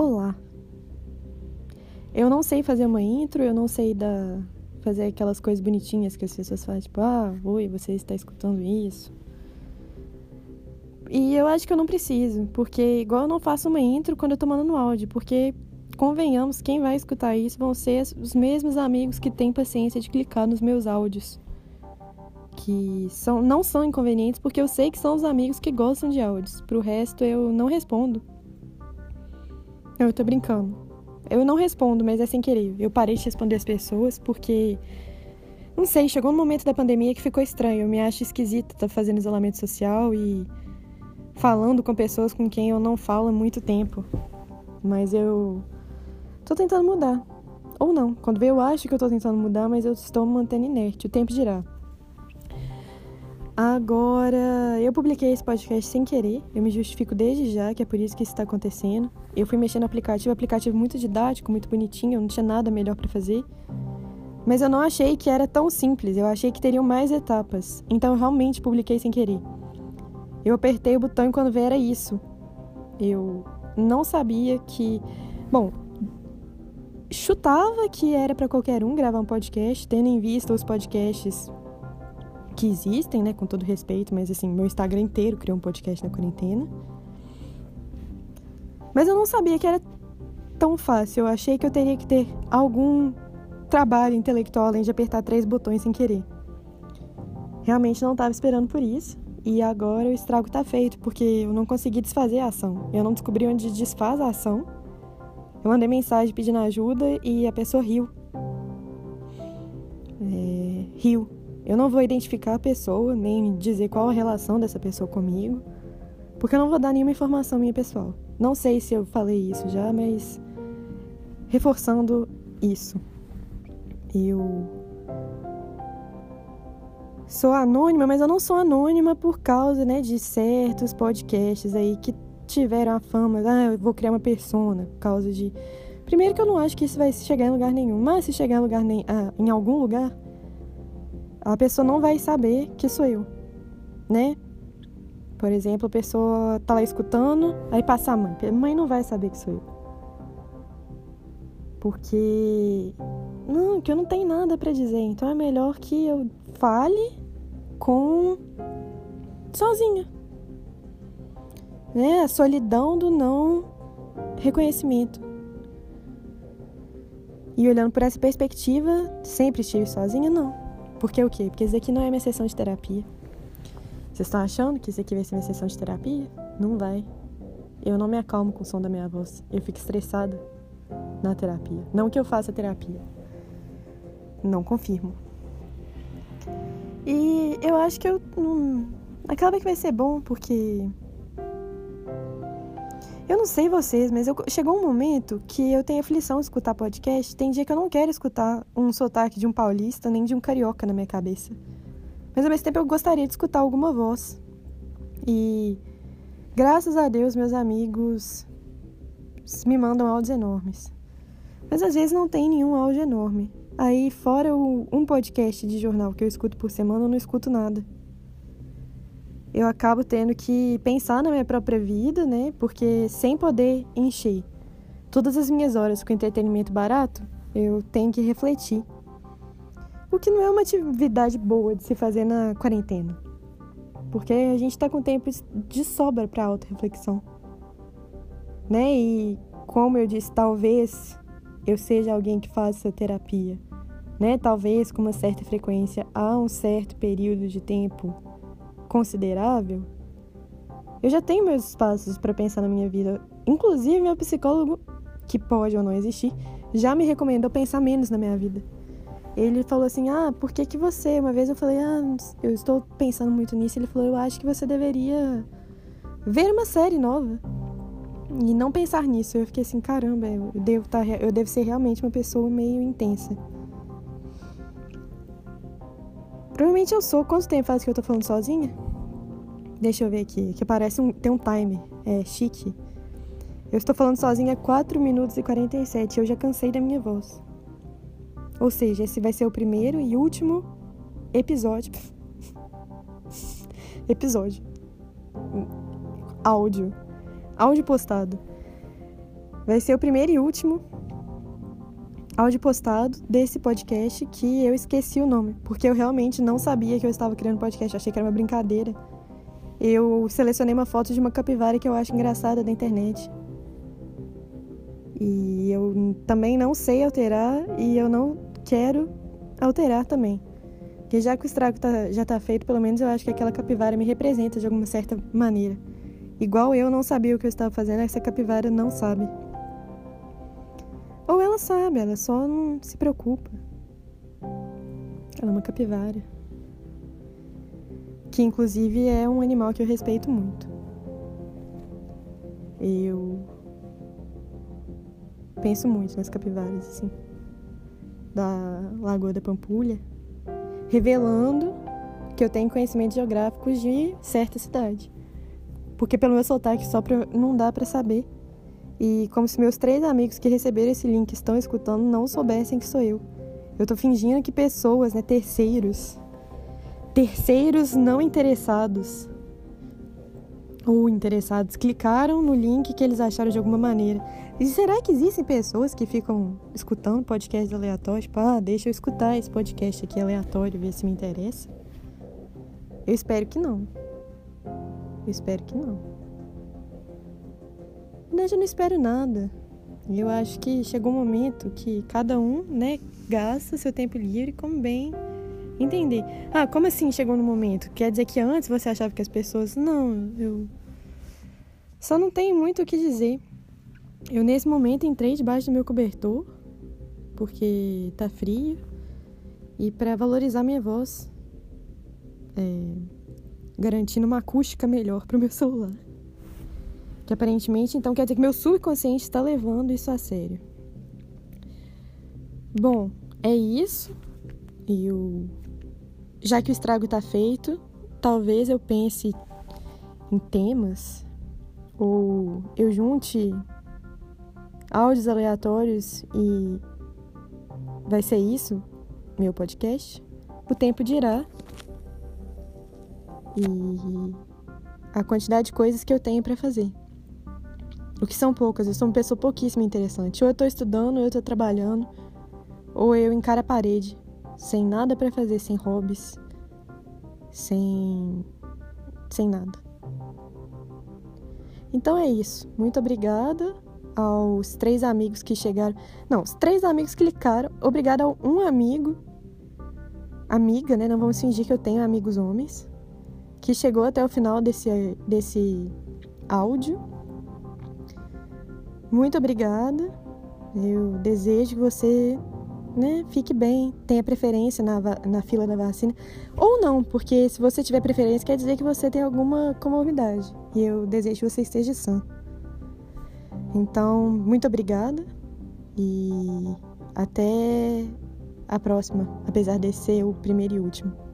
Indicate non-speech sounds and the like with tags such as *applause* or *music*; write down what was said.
Olá. Eu não sei fazer uma intro, eu não sei da fazer aquelas coisas bonitinhas que as pessoas fazem, tipo, ah, oi, você está escutando isso. E eu acho que eu não preciso, porque igual eu não faço uma intro quando eu tô mandando áudio, porque convenhamos, quem vai escutar isso vão ser os mesmos amigos que têm paciência de clicar nos meus áudios. Que são, não são inconvenientes, porque eu sei que são os amigos que gostam de áudios. Pro resto eu não respondo. Eu tô brincando. Eu não respondo, mas é sem querer. Eu parei de responder as pessoas porque. Não sei, chegou um momento da pandemia que ficou estranho. Eu me acho esquisita estar tá fazendo isolamento social e falando com pessoas com quem eu não falo há muito tempo. Mas eu tô tentando mudar. Ou não. Quando eu acho que eu tô tentando mudar, mas eu estou me mantendo inerte. O tempo dirá. Agora, eu publiquei esse podcast sem querer. Eu me justifico desde já que é por isso que isso está acontecendo. Eu fui mexendo no aplicativo, aplicativo muito didático, muito bonitinho, eu não tinha nada melhor para fazer. Mas eu não achei que era tão simples, eu achei que teriam mais etapas. Então eu realmente publiquei sem querer. Eu apertei o botão e quando veio era isso. Eu não sabia que. Bom, chutava que era para qualquer um gravar um podcast, tendo em vista os podcasts que existem, né, com todo respeito, mas assim, meu Instagram inteiro criou um podcast na quarentena. Mas eu não sabia que era tão fácil. Eu achei que eu teria que ter algum trabalho intelectual além de apertar três botões sem querer. Realmente não estava esperando por isso. E agora o estrago está feito, porque eu não consegui desfazer a ação. Eu não descobri onde desfaz a ação. Eu mandei mensagem pedindo ajuda e a pessoa riu. É, riu. Eu não vou identificar a pessoa, nem dizer qual a relação dessa pessoa comigo, porque eu não vou dar nenhuma informação minha pessoal. Não sei se eu falei isso já, mas reforçando isso. Eu sou anônima, mas eu não sou anônima por causa, né, de certos podcasts aí que tiveram a fama, ah, eu vou criar uma persona por causa de Primeiro que eu não acho que isso vai chegar em lugar nenhum, mas se chegar em lugar nem... ah, em algum lugar, a pessoa não vai saber que sou eu, né? Por exemplo, a pessoa tá lá escutando, aí passa a mãe. A mãe não vai saber que sou eu. Porque não, que eu não tenho nada para dizer, então é melhor que eu fale com sozinha. Né? A solidão do não reconhecimento. E olhando por essa perspectiva, sempre estive sozinha, não. Porque o quê? Porque isso aqui não é minha sessão de terapia. Vocês estão achando que isso aqui vai ser minha sessão de terapia? Não vai. Eu não me acalmo com o som da minha voz. Eu fico estressada na terapia. Não que eu faça terapia. Não confirmo. E eu acho que eu. Hum, acaba que vai ser bom, porque eu não sei vocês, mas eu, chegou um momento que eu tenho aflição de escutar podcast. Tem dia que eu não quero escutar um sotaque de um paulista nem de um carioca na minha cabeça. Mas ao mesmo tempo eu gostaria de escutar alguma voz. E graças a Deus, meus amigos me mandam áudios enormes. Mas às vezes não tem nenhum áudio enorme. Aí, fora o, um podcast de jornal que eu escuto por semana, eu não escuto nada eu acabo tendo que pensar na minha própria vida, né? Porque sem poder encher todas as minhas horas com entretenimento barato, eu tenho que refletir. O que não é uma atividade boa de se fazer na quarentena. Porque a gente está com tempo de sobra para auto-reflexão. Né? E como eu disse, talvez eu seja alguém que faça terapia. Né? Talvez com uma certa frequência há um certo período de tempo considerável, eu já tenho meus espaços para pensar na minha vida. Inclusive, meu psicólogo, que pode ou não existir, já me recomendou pensar menos na minha vida. Ele falou assim: Ah, por que, que você? Uma vez eu falei: Ah, eu estou pensando muito nisso. Ele falou: Eu acho que você deveria ver uma série nova e não pensar nisso. Eu fiquei assim: Caramba, eu devo, tá, eu devo ser realmente uma pessoa meio intensa. Provavelmente eu sou. Quanto tempo faz que eu tô falando sozinha? Deixa eu ver aqui, que parece um. Tem um timer. É chique. Eu estou falando sozinha há 4 minutos e 47. Eu já cansei da minha voz. Ou seja, esse vai ser o primeiro e último episódio. *laughs* episódio. Áudio. Áudio postado. vai ser o primeiro e último áudio postado desse podcast que eu esqueci o nome, porque eu realmente não sabia que eu estava criando podcast, achei que era uma brincadeira. Eu selecionei uma foto de uma capivara que eu acho engraçada da internet. E eu também não sei alterar e eu não quero alterar também. Porque já que o estrago tá, já está feito, pelo menos eu acho que aquela capivara me representa de alguma certa maneira. Igual eu não sabia o que eu estava fazendo, essa capivara não sabe. Ou ela sabe, ela só não se preocupa. Ela é uma capivara. Que inclusive é um animal que eu respeito muito. Eu penso muito nas capivaras, assim, da Lagoa da Pampulha, revelando que eu tenho conhecimentos geográficos de certa cidade. Porque pelo meu sotaque só pra, não dá para saber. E como se meus três amigos que receberam esse link estão escutando não soubessem que sou eu. Eu tô fingindo que pessoas, né, terceiros, terceiros não interessados ou interessados clicaram no link que eles acharam de alguma maneira. E será que existem pessoas que ficam escutando podcasts aleatórios? Tipo, ah, deixa eu escutar esse podcast aqui aleatório, ver se me interessa? Eu espero que não. Eu espero que não. Mas eu não espero nada. Eu acho que chegou um momento que cada um, né, gasta seu tempo livre como bem entender. Ah, como assim chegou no momento? Quer dizer que antes você achava que as pessoas. Não, eu. Só não tenho muito o que dizer. Eu, nesse momento, entrei debaixo do meu cobertor, porque tá frio, e para valorizar minha voz. É garantindo uma acústica melhor para o meu *laughs* celular. Que aparentemente, então, quer dizer que meu subconsciente está levando isso a sério. Bom, é isso. Eu, já que o estrago está feito, talvez eu pense em temas ou eu junte áudios aleatórios e vai ser isso, meu podcast. O tempo dirá e a quantidade de coisas que eu tenho para fazer. O que são poucas, eu sou uma pessoa pouquíssimo interessante. Ou eu tô estudando, ou eu tô trabalhando, ou eu encaro a parede, sem nada para fazer, sem hobbies, sem sem nada. Então é isso. Muito obrigada aos três amigos que chegaram. Não, os três amigos que clicaram. Obrigada a um amigo, amiga, né? Não vamos fingir que eu tenho amigos homens que chegou até o final desse, desse áudio. Muito obrigada. Eu desejo que você né, fique bem, tenha preferência na, na fila da vacina. Ou não, porque se você tiver preferência, quer dizer que você tem alguma comorbidade. E eu desejo que você esteja sã. Então, muito obrigada e até a próxima, apesar de ser o primeiro e último.